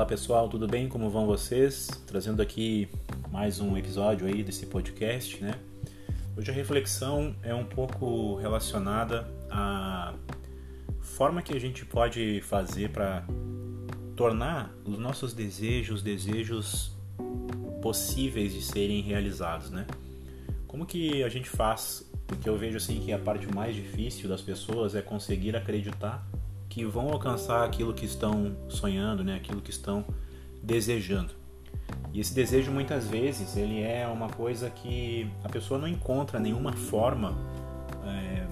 Olá pessoal, tudo bem? Como vão vocês? Trazendo aqui mais um episódio aí desse podcast, né? Hoje a reflexão é um pouco relacionada à forma que a gente pode fazer para tornar os nossos desejos desejos possíveis de serem realizados, né? Como que a gente faz? Porque eu vejo assim que a parte mais difícil das pessoas é conseguir acreditar que vão alcançar aquilo que estão sonhando, né? Aquilo que estão desejando. E esse desejo muitas vezes ele é uma coisa que a pessoa não encontra nenhuma forma é,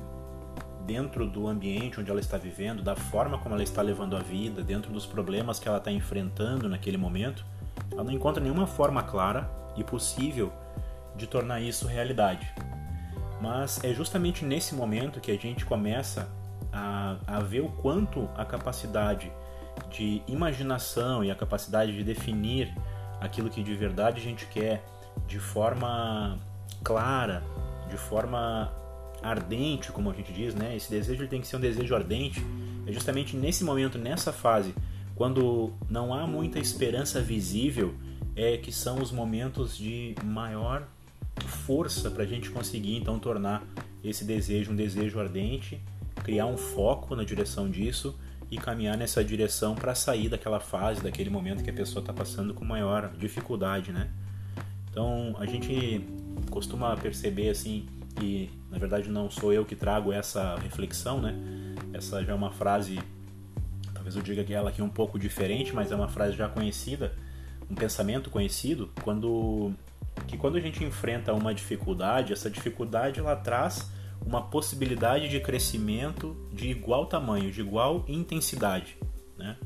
dentro do ambiente onde ela está vivendo, da forma como ela está levando a vida, dentro dos problemas que ela está enfrentando naquele momento, ela não encontra nenhuma forma clara e possível de tornar isso realidade. Mas é justamente nesse momento que a gente começa a, a ver o quanto a capacidade de imaginação e a capacidade de definir aquilo que de verdade a gente quer de forma clara, de forma ardente, como a gente diz, né? Esse desejo tem que ser um desejo ardente. É justamente nesse momento, nessa fase, quando não há muita esperança visível, é que são os momentos de maior força para a gente conseguir então tornar esse desejo um desejo ardente, criar um foco na direção disso e caminhar nessa direção para sair daquela fase, daquele momento que a pessoa está passando com maior dificuldade, né? Então a gente costuma perceber assim e na verdade não sou eu que trago essa reflexão, né? Essa já é uma frase, talvez eu diga que ela aqui é um pouco diferente, mas é uma frase já conhecida, um pensamento conhecido, quando que quando a gente enfrenta uma dificuldade, essa dificuldade ela traz uma possibilidade de crescimento de igual tamanho, de igual intensidade, né?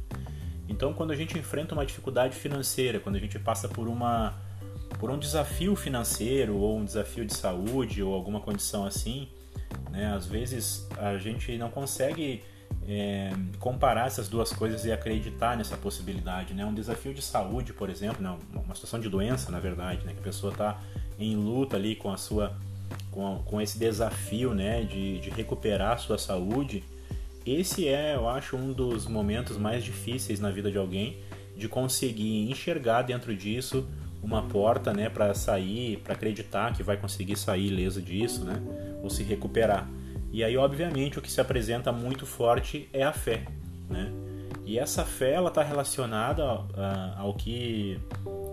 Então, quando a gente enfrenta uma dificuldade financeira, quando a gente passa por uma por um desafio financeiro ou um desafio de saúde ou alguma condição assim, né? Às vezes a gente não consegue é, comparar essas duas coisas e acreditar nessa possibilidade, né? Um desafio de saúde, por exemplo, né? uma situação de doença, na verdade, né? Que a pessoa está em luta ali com a sua, com, com esse desafio, né? De, de recuperar a sua saúde. Esse é, eu acho, um dos momentos mais difíceis na vida de alguém de conseguir enxergar dentro disso uma porta, né? Para sair, para acreditar que vai conseguir sair ileso disso, né? Ou se recuperar. E aí, obviamente, o que se apresenta muito forte é a fé, né? E essa fé ela está relacionada ao que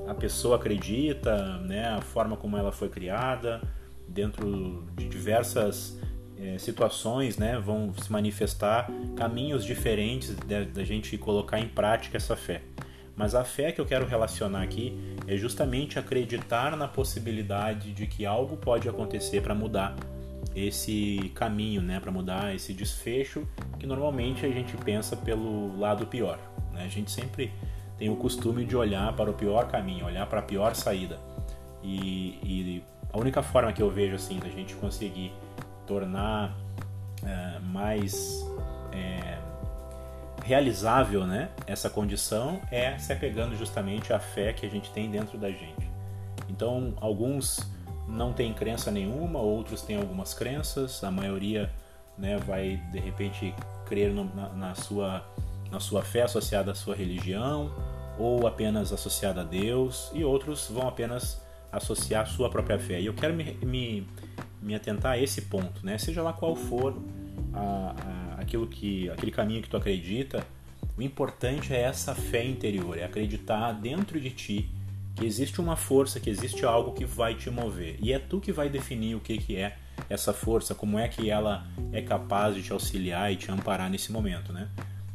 a pessoa acredita, né? A forma como ela foi criada, dentro de diversas é, situações, né? Vão se manifestar caminhos diferentes da gente colocar em prática essa fé. Mas a fé que eu quero relacionar aqui é justamente acreditar na possibilidade de que algo pode acontecer para mudar esse caminho, né, para mudar esse desfecho que normalmente a gente pensa pelo lado pior. Né? A gente sempre tem o costume de olhar para o pior caminho, olhar para a pior saída. E, e, a única forma que eu vejo assim da gente conseguir tornar é, mais é, realizável, né, essa condição é se apegando justamente à fé que a gente tem dentro da gente. Então, alguns não tem crença nenhuma, outros têm algumas crenças, a maioria né, vai de repente crer no, na, na, sua, na sua fé associada à sua religião ou apenas associada a Deus, e outros vão apenas associar a sua própria fé. E eu quero me, me, me atentar a esse ponto, né? seja lá qual for a, a, aquilo que, aquele caminho que tu acredita, o importante é essa fé interior, é acreditar dentro de ti que existe uma força, que existe algo que vai te mover. E é tu que vai definir o que, que é essa força, como é que ela é capaz de te auxiliar e te amparar nesse momento, né?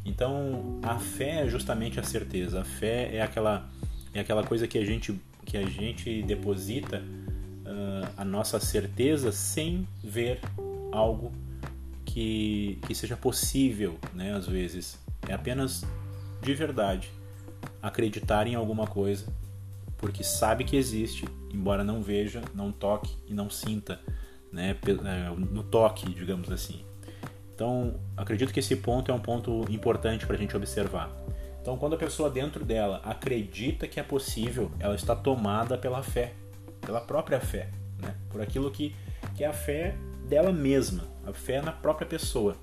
Então, a fé é justamente a certeza. A fé é aquela é aquela coisa que a gente que a gente deposita uh, a nossa certeza sem ver algo que, que seja possível, né? Às vezes é apenas de verdade acreditar em alguma coisa porque sabe que existe, embora não veja, não toque e não sinta, né, é, no toque, digamos assim. Então, acredito que esse ponto é um ponto importante para a gente observar. Então, quando a pessoa dentro dela acredita que é possível, ela está tomada pela fé, pela própria fé, né? por aquilo que, que é a fé dela mesma, a fé na própria pessoa.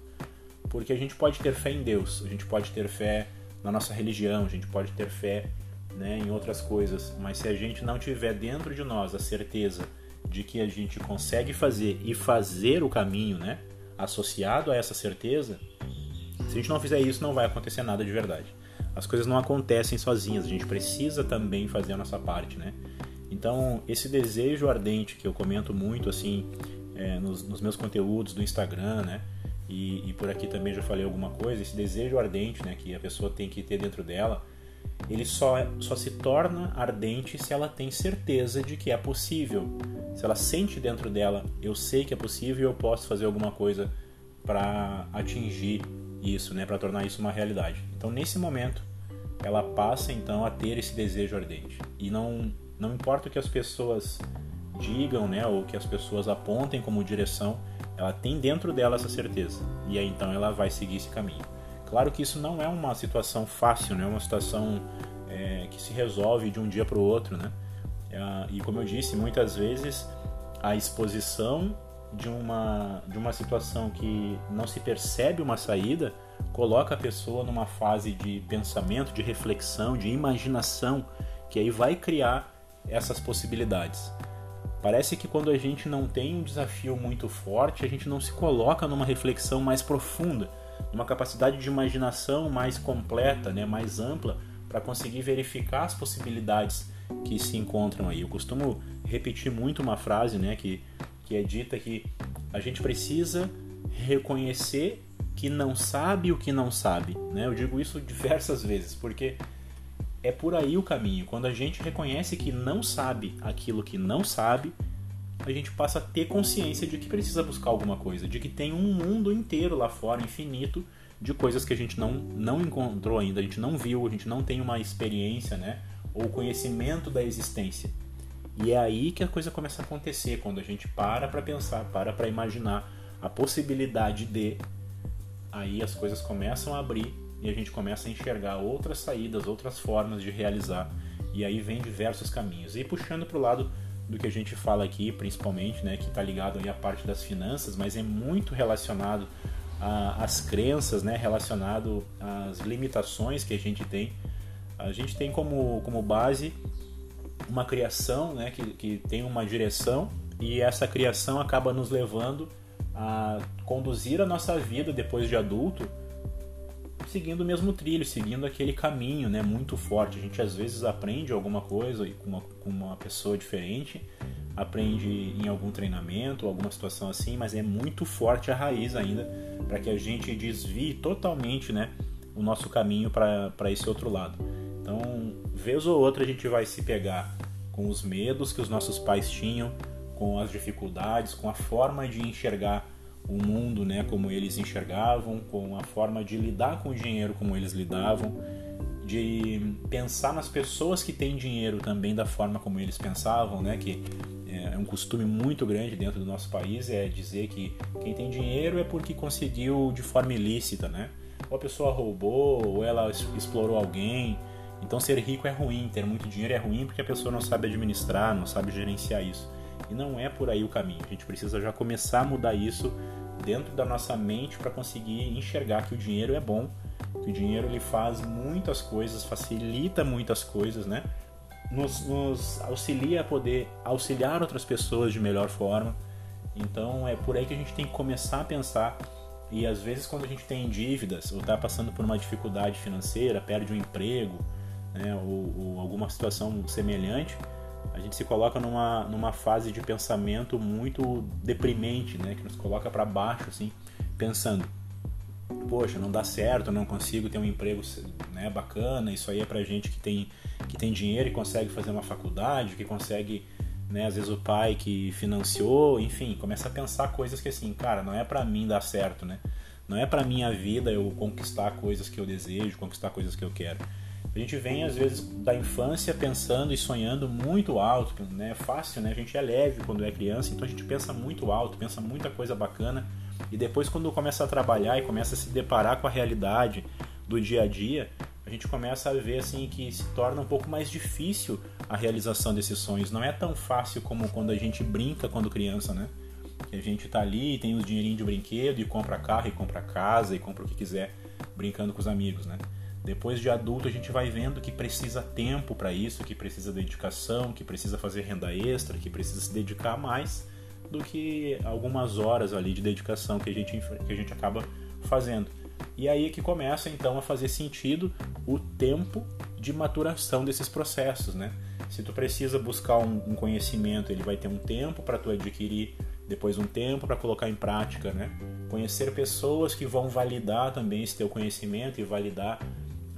Porque a gente pode ter fé em Deus, a gente pode ter fé na nossa religião, a gente pode ter fé né, em outras coisas, mas se a gente não tiver dentro de nós a certeza de que a gente consegue fazer e fazer o caminho, né, associado a essa certeza, se a gente não fizer isso, não vai acontecer nada de verdade. As coisas não acontecem sozinhas, a gente precisa também fazer a nossa parte, né? Então, esse desejo ardente que eu comento muito, assim, é, nos, nos, meus conteúdos do Instagram, né? E, e, por aqui também já falei alguma coisa, esse desejo ardente, né, que a pessoa tem que ter dentro dela, ele só, só se torna ardente se ela tem certeza de que é possível. Se ela sente dentro dela, eu sei que é possível e eu posso fazer alguma coisa para atingir isso, né, para tornar isso uma realidade. Então, nesse momento, ela passa então a ter esse desejo ardente. E não não importa o que as pessoas digam, né, ou que as pessoas apontem como direção, ela tem dentro dela essa certeza. E aí então ela vai seguir esse caminho. Claro que isso não é uma situação fácil, não é uma situação é, que se resolve de um dia para o outro, né? É, e como eu disse, muitas vezes a exposição de uma, de uma situação que não se percebe uma saída coloca a pessoa numa fase de pensamento, de reflexão, de imaginação, que aí vai criar essas possibilidades. Parece que quando a gente não tem um desafio muito forte, a gente não se coloca numa reflexão mais profunda, numa capacidade de imaginação mais completa, né, mais ampla, para conseguir verificar as possibilidades que se encontram aí. Eu costumo repetir muito uma frase né, que, que é dita que a gente precisa reconhecer que não sabe o que não sabe. Né? Eu digo isso diversas vezes, porque é por aí o caminho. Quando a gente reconhece que não sabe aquilo que não sabe, a gente passa a ter consciência de que precisa buscar alguma coisa, de que tem um mundo inteiro lá fora, infinito, de coisas que a gente não, não encontrou ainda, a gente não viu, a gente não tem uma experiência, né? Ou conhecimento da existência. E é aí que a coisa começa a acontecer, quando a gente para para pensar, para para imaginar a possibilidade de. Aí as coisas começam a abrir e a gente começa a enxergar outras saídas, outras formas de realizar. E aí vem diversos caminhos. E puxando para o lado do que a gente fala aqui, principalmente, né, que está ligado aí à parte das finanças, mas é muito relacionado às crenças, né, relacionado às limitações que a gente tem. A gente tem como, como base uma criação né, que, que tem uma direção e essa criação acaba nos levando a conduzir a nossa vida depois de adulto seguindo o mesmo trilho, seguindo aquele caminho, né, muito forte. A gente às vezes aprende alguma coisa com uma, com uma pessoa diferente, aprende em algum treinamento, alguma situação assim, mas é muito forte a raiz ainda para que a gente desvie totalmente, né, o nosso caminho para esse outro lado. Então, vez ou outra a gente vai se pegar com os medos que os nossos pais tinham, com as dificuldades, com a forma de enxergar o mundo, né, como eles enxergavam, com a forma de lidar com o dinheiro como eles lidavam, de pensar nas pessoas que têm dinheiro também da forma como eles pensavam, né, que é um costume muito grande dentro do nosso país é dizer que quem tem dinheiro é porque conseguiu de forma ilícita, né? Ou a pessoa roubou, ou ela explorou alguém. Então ser rico é ruim, ter muito dinheiro é ruim porque a pessoa não sabe administrar, não sabe gerenciar isso. E não é por aí o caminho. A gente precisa já começar a mudar isso dentro da nossa mente para conseguir enxergar que o dinheiro é bom, que o dinheiro ele faz muitas coisas, facilita muitas coisas, né? Nos, nos auxilia a poder auxiliar outras pessoas de melhor forma. Então é por aí que a gente tem que começar a pensar. E às vezes quando a gente tem dívidas ou está passando por uma dificuldade financeira, perde um emprego, né, ou, ou alguma situação semelhante, a gente se coloca numa, numa fase de pensamento muito deprimente, né? Que nos coloca para baixo, assim, pensando, poxa, não dá certo, não consigo ter um emprego né, bacana, isso aí é pra gente que tem, que tem dinheiro e consegue fazer uma faculdade, que consegue, né, às vezes o pai que financiou, enfim, começa a pensar coisas que assim, cara, não é para mim dar certo, né? Não é para minha vida eu conquistar coisas que eu desejo, conquistar coisas que eu quero. A gente vem às vezes da infância pensando e sonhando muito alto, né? É fácil, né? A gente é leve quando é criança, então a gente pensa muito alto, pensa muita coisa bacana e depois quando começa a trabalhar e começa a se deparar com a realidade do dia a dia, a gente começa a ver assim que se torna um pouco mais difícil a realização desses sonhos. Não é tão fácil como quando a gente brinca quando criança, né? Que a gente tá ali, tem os dinheirinhos de brinquedo e compra carro e compra casa e compra o que quiser brincando com os amigos, né? Depois de adulto, a gente vai vendo que precisa tempo para isso, que precisa dedicação, que precisa fazer renda extra, que precisa se dedicar mais do que algumas horas ali de dedicação que a gente, que a gente acaba fazendo. E aí que começa então a fazer sentido o tempo de maturação desses processos, né? Se tu precisa buscar um, um conhecimento, ele vai ter um tempo para tu adquirir, depois um tempo para colocar em prática, né? Conhecer pessoas que vão validar também esse teu conhecimento e validar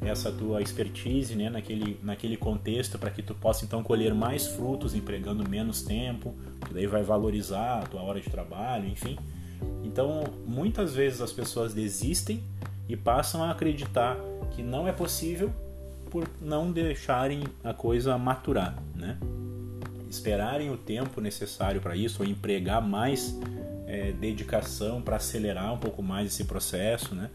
essa tua expertise, né, naquele, naquele contexto para que tu possa então colher mais frutos empregando menos tempo, que daí vai valorizar a tua hora de trabalho, enfim. Então, muitas vezes as pessoas desistem e passam a acreditar que não é possível por não deixarem a coisa maturar, né? Esperarem o tempo necessário para isso ou empregar mais é, dedicação para acelerar um pouco mais esse processo, né?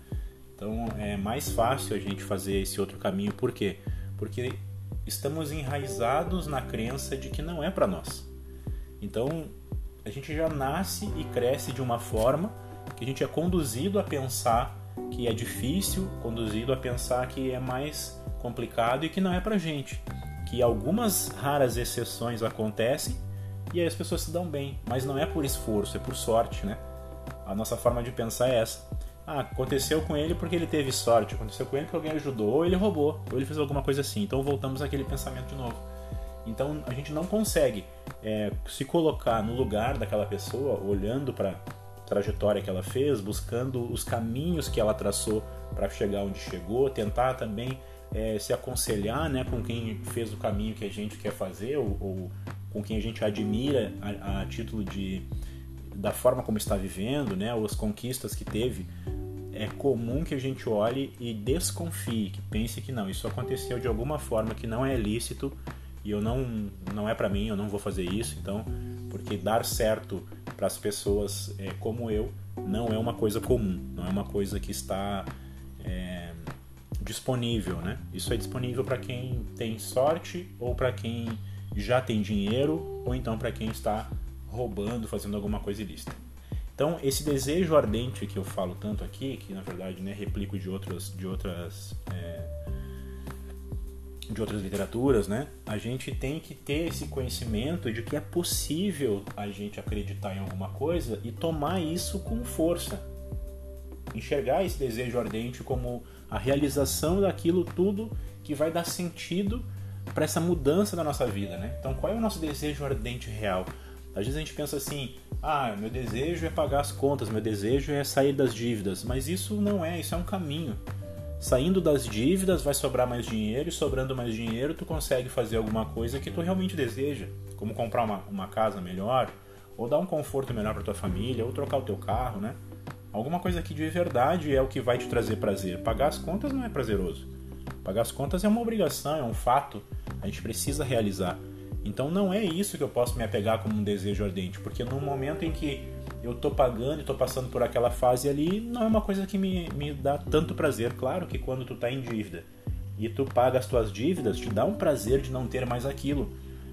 Então é mais fácil a gente fazer esse outro caminho, por quê? Porque estamos enraizados na crença de que não é para nós. Então a gente já nasce e cresce de uma forma que a gente é conduzido a pensar que é difícil, conduzido a pensar que é mais complicado e que não é pra gente. Que algumas raras exceções acontecem e aí as pessoas se dão bem, mas não é por esforço, é por sorte, né? A nossa forma de pensar é essa. Ah, aconteceu com ele porque ele teve sorte, aconteceu com ele porque alguém ajudou, ou ele roubou, ou ele fez alguma coisa assim. Então voltamos àquele pensamento de novo. Então a gente não consegue é, se colocar no lugar daquela pessoa, olhando para trajetória que ela fez, buscando os caminhos que ela traçou para chegar onde chegou, tentar também é, se aconselhar né, com quem fez o caminho que a gente quer fazer ou, ou com quem a gente admira a, a, título de da forma como está vivendo, né, ou as conquistas que teve. É comum que a gente olhe e desconfie, que pense que não, isso aconteceu de alguma forma que não é lícito e eu não não é para mim, eu não vou fazer isso. Então, porque dar certo para as pessoas é, como eu não é uma coisa comum, não é uma coisa que está é, disponível, né? Isso é disponível para quem tem sorte ou para quem já tem dinheiro ou então para quem está roubando, fazendo alguma coisa ilícita. Então, esse desejo ardente que eu falo tanto aqui, que na verdade né, replico de outras, de outras é, de outras literaturas, né? A gente tem que ter esse conhecimento de que é possível a gente acreditar em alguma coisa e tomar isso com força. Enxergar esse desejo ardente como a realização daquilo tudo que vai dar sentido para essa mudança da nossa vida, né? Então, qual é o nosso desejo ardente real? Às vezes a gente pensa assim: "Ah, meu desejo é pagar as contas, meu desejo é sair das dívidas", mas isso não é, isso é um caminho saindo das dívidas vai sobrar mais dinheiro e sobrando mais dinheiro tu consegue fazer alguma coisa que tu realmente deseja, como comprar uma, uma casa melhor, ou dar um conforto melhor para tua família, ou trocar o teu carro, né? Alguma coisa que de verdade é o que vai te trazer prazer. Pagar as contas não é prazeroso. Pagar as contas é uma obrigação, é um fato. A gente precisa realizar. Então não é isso que eu posso me apegar como um desejo ardente, porque no momento em que eu tô pagando e tô passando por aquela fase ali, não é uma coisa que me, me dá tanto prazer. Claro que quando tu tá em dívida e tu paga as tuas dívidas, te dá um prazer de não ter mais aquilo.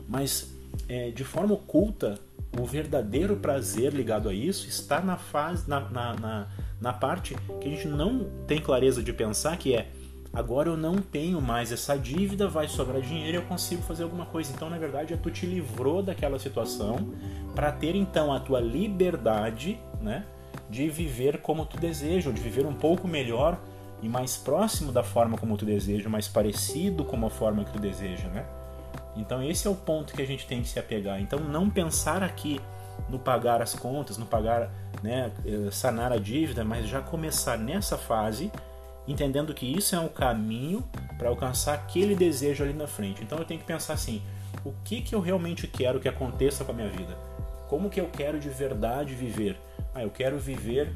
Mas é, de forma oculta, o verdadeiro prazer ligado a isso está na fase, na, na, na, na parte que a gente não tem clareza de pensar, que é agora eu não tenho mais essa dívida, vai sobrar dinheiro e eu consigo fazer alguma coisa. Então, na verdade, é tu te livrou daquela situação para ter então a tua liberdade, né, de viver como tu deseja, de viver um pouco melhor e mais próximo da forma como tu deseja, mais parecido com a forma que tu deseja, né? Então esse é o ponto que a gente tem que se apegar. Então não pensar aqui no pagar as contas, no pagar, né, eh, sanar a dívida, mas já começar nessa fase entendendo que isso é um caminho para alcançar aquele desejo ali na frente. Então eu tenho que pensar assim: o que, que eu realmente quero que aconteça com a minha vida? Como que eu quero de verdade viver? Ah, eu quero viver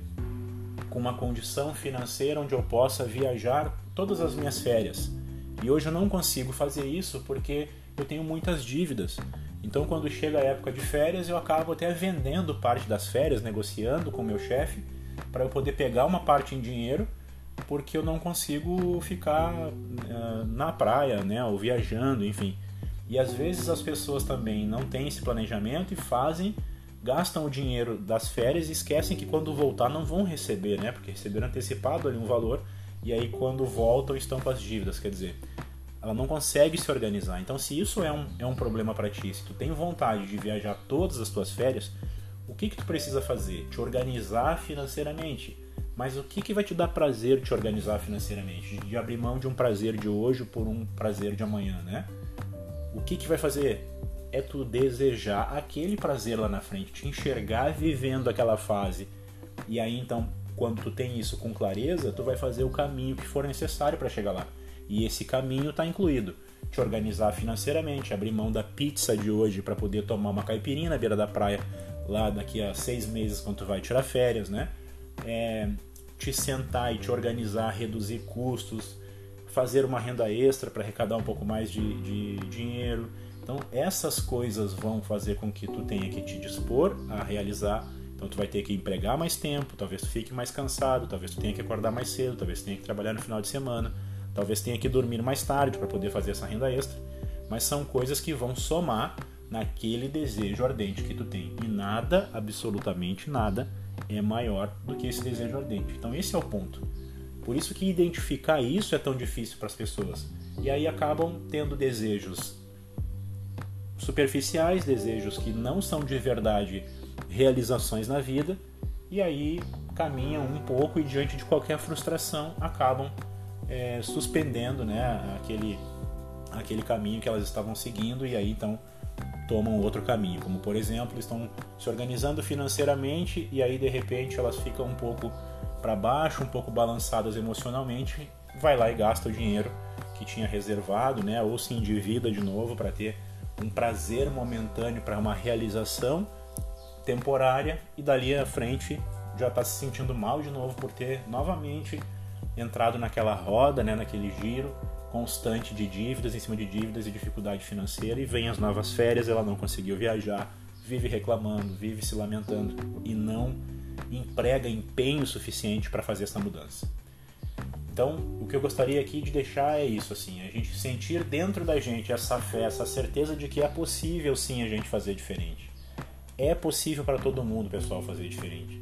com uma condição financeira onde eu possa viajar todas as minhas férias. E hoje eu não consigo fazer isso porque eu tenho muitas dívidas. Então, quando chega a época de férias, eu acabo até vendendo parte das férias, negociando com meu chefe, para eu poder pegar uma parte em dinheiro porque eu não consigo ficar uh, na praia, né, ou viajando, enfim. E às vezes as pessoas também não têm esse planejamento e fazem, gastam o dinheiro das férias e esquecem que quando voltar não vão receber, né, porque receberam antecipado ali um valor e aí quando voltam estão com as dívidas, quer dizer, ela não consegue se organizar. Então, se isso é um, é um problema para ti, se tu tem vontade de viajar todas as tuas férias, o que que tu precisa fazer? Te organizar financeiramente. Mas o que, que vai te dar prazer te organizar financeiramente? De abrir mão de um prazer de hoje por um prazer de amanhã, né? O que, que vai fazer? É tu desejar aquele prazer lá na frente, te enxergar vivendo aquela fase. E aí então, quando tu tem isso com clareza, tu vai fazer o caminho que for necessário para chegar lá. E esse caminho está incluído te organizar financeiramente, abrir mão da pizza de hoje para poder tomar uma caipirinha na beira da praia lá daqui a seis meses quando tu vai tirar férias, né? É, te sentar e te organizar, reduzir custos, fazer uma renda extra para arrecadar um pouco mais de, de dinheiro. Então essas coisas vão fazer com que tu tenha que te dispor a realizar. Então tu vai ter que empregar mais tempo, talvez tu fique mais cansado, talvez tu tenha que acordar mais cedo, talvez tu tenha que trabalhar no final de semana Talvez tenha que dormir mais tarde para poder fazer essa renda extra, mas são coisas que vão somar naquele desejo ardente que tu tem. E nada, absolutamente nada, é maior do que esse desejo ardente. Então esse é o ponto. Por isso que identificar isso é tão difícil para as pessoas. E aí acabam tendo desejos superficiais, desejos que não são de verdade realizações na vida, e aí caminham um pouco e diante de qualquer frustração acabam é, suspendendo né, aquele, aquele caminho que elas estavam seguindo e aí então tomam outro caminho, como por exemplo estão se organizando financeiramente e aí de repente elas ficam um pouco para baixo, um pouco balançadas emocionalmente, vai lá e gasta o dinheiro que tinha reservado, né, ou se endivida de novo para ter um prazer momentâneo para uma realização temporária e dali à frente já está se sentindo mal de novo por ter novamente entrado naquela roda, né, naquele giro constante de dívidas em cima de dívidas e dificuldade financeira e vem as novas férias, ela não conseguiu viajar, vive reclamando, vive se lamentando e não emprega empenho suficiente para fazer essa mudança. Então, o que eu gostaria aqui de deixar é isso, assim, a gente sentir dentro da gente essa fé, essa certeza de que é possível sim a gente fazer diferente. É possível para todo mundo, pessoal, fazer diferente.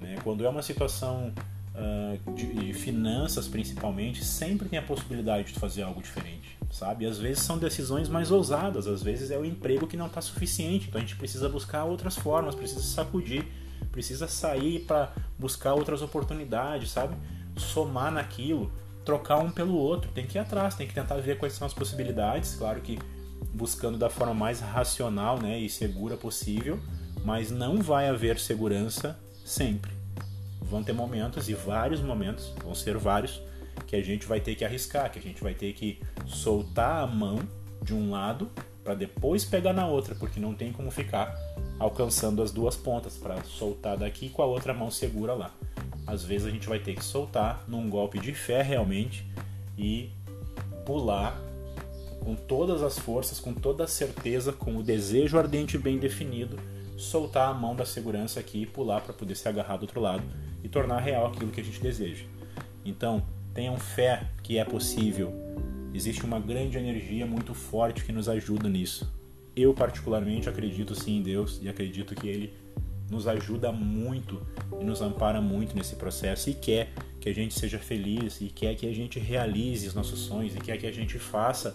Né? Quando é uma situação uh, de, de, finanças principalmente, sempre tem a possibilidade de fazer algo diferente, sabe? às vezes são decisões mais ousadas, às vezes é o emprego que não está suficiente, então a gente precisa buscar outras formas, precisa sacudir, precisa sair para buscar outras oportunidades, sabe? Somar naquilo, trocar um pelo outro, tem que ir atrás, tem que tentar ver quais são as possibilidades, claro que buscando da forma mais racional né, e segura possível, mas não vai haver segurança sempre vão ter momentos e vários momentos, vão ser vários, que a gente vai ter que arriscar, que a gente vai ter que soltar a mão de um lado para depois pegar na outra, porque não tem como ficar alcançando as duas pontas para soltar daqui com a outra mão segura lá. Às vezes a gente vai ter que soltar num golpe de fé realmente e pular com todas as forças, com toda a certeza, com o desejo ardente bem definido, soltar a mão da segurança aqui e pular para poder se agarrar do outro lado e tornar real aquilo que a gente deseja. Então, tenham fé que é possível. Existe uma grande energia muito forte que nos ajuda nisso. Eu, particularmente, acredito sim em Deus e acredito que Ele nos ajuda muito e nos ampara muito nesse processo e quer que a gente seja feliz e quer que a gente realize os nossos sonhos e quer que a gente faça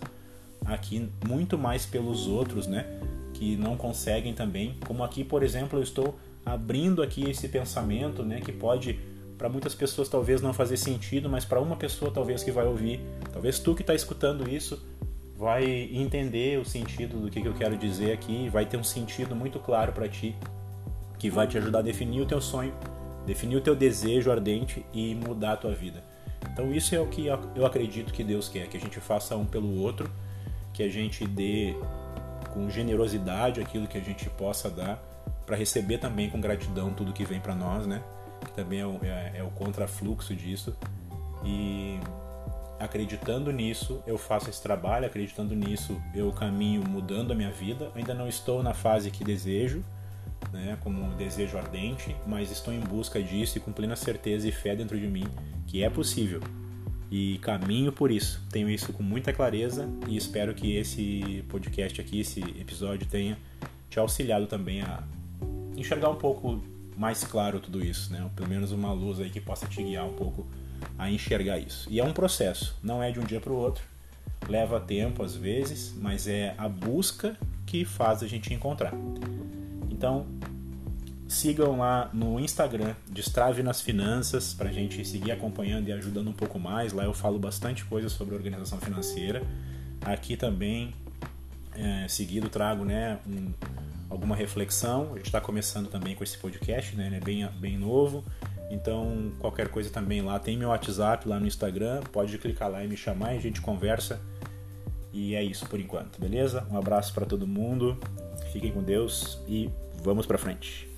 aqui muito mais pelos outros, né? Que não conseguem também. Como aqui, por exemplo, eu estou abrindo aqui esse pensamento, né, que pode para muitas pessoas talvez não fazer sentido, mas para uma pessoa talvez que vai ouvir, talvez tu que está escutando isso vai entender o sentido do que, que eu quero dizer aqui, vai ter um sentido muito claro para ti, que vai te ajudar a definir o teu sonho, definir o teu desejo ardente e mudar a tua vida. Então isso é o que eu acredito que Deus quer, que a gente faça um pelo outro, que a gente dê com generosidade aquilo que a gente possa dar para receber também com gratidão tudo que vem para nós, né? Que também é o, é, é o contrafluxo disso. E acreditando nisso, eu faço esse trabalho, acreditando nisso, eu caminho mudando a minha vida. Ainda não estou na fase que desejo, né, como um desejo ardente, mas estou em busca disso e com plena certeza e fé dentro de mim que é possível. E caminho por isso. Tenho isso com muita clareza e espero que esse podcast aqui, esse episódio tenha te auxiliado também a enxergar um pouco mais claro tudo isso, né? Pelo menos uma luz aí que possa te guiar um pouco a enxergar isso. E é um processo, não é de um dia para o outro. Leva tempo às vezes, mas é a busca que faz a gente encontrar. Então, sigam lá no Instagram, Destrave nas Finanças, para a gente seguir acompanhando e ajudando um pouco mais. Lá eu falo bastante coisa sobre organização financeira. Aqui também, é, seguido, trago né, um, alguma reflexão. A gente está começando também com esse podcast, né? Ele é bem, bem novo. Então, qualquer coisa também lá. Tem meu WhatsApp lá no Instagram. Pode clicar lá e me chamar e a gente conversa. E é isso por enquanto, beleza? Um abraço para todo mundo. Fiquem com Deus e vamos para frente.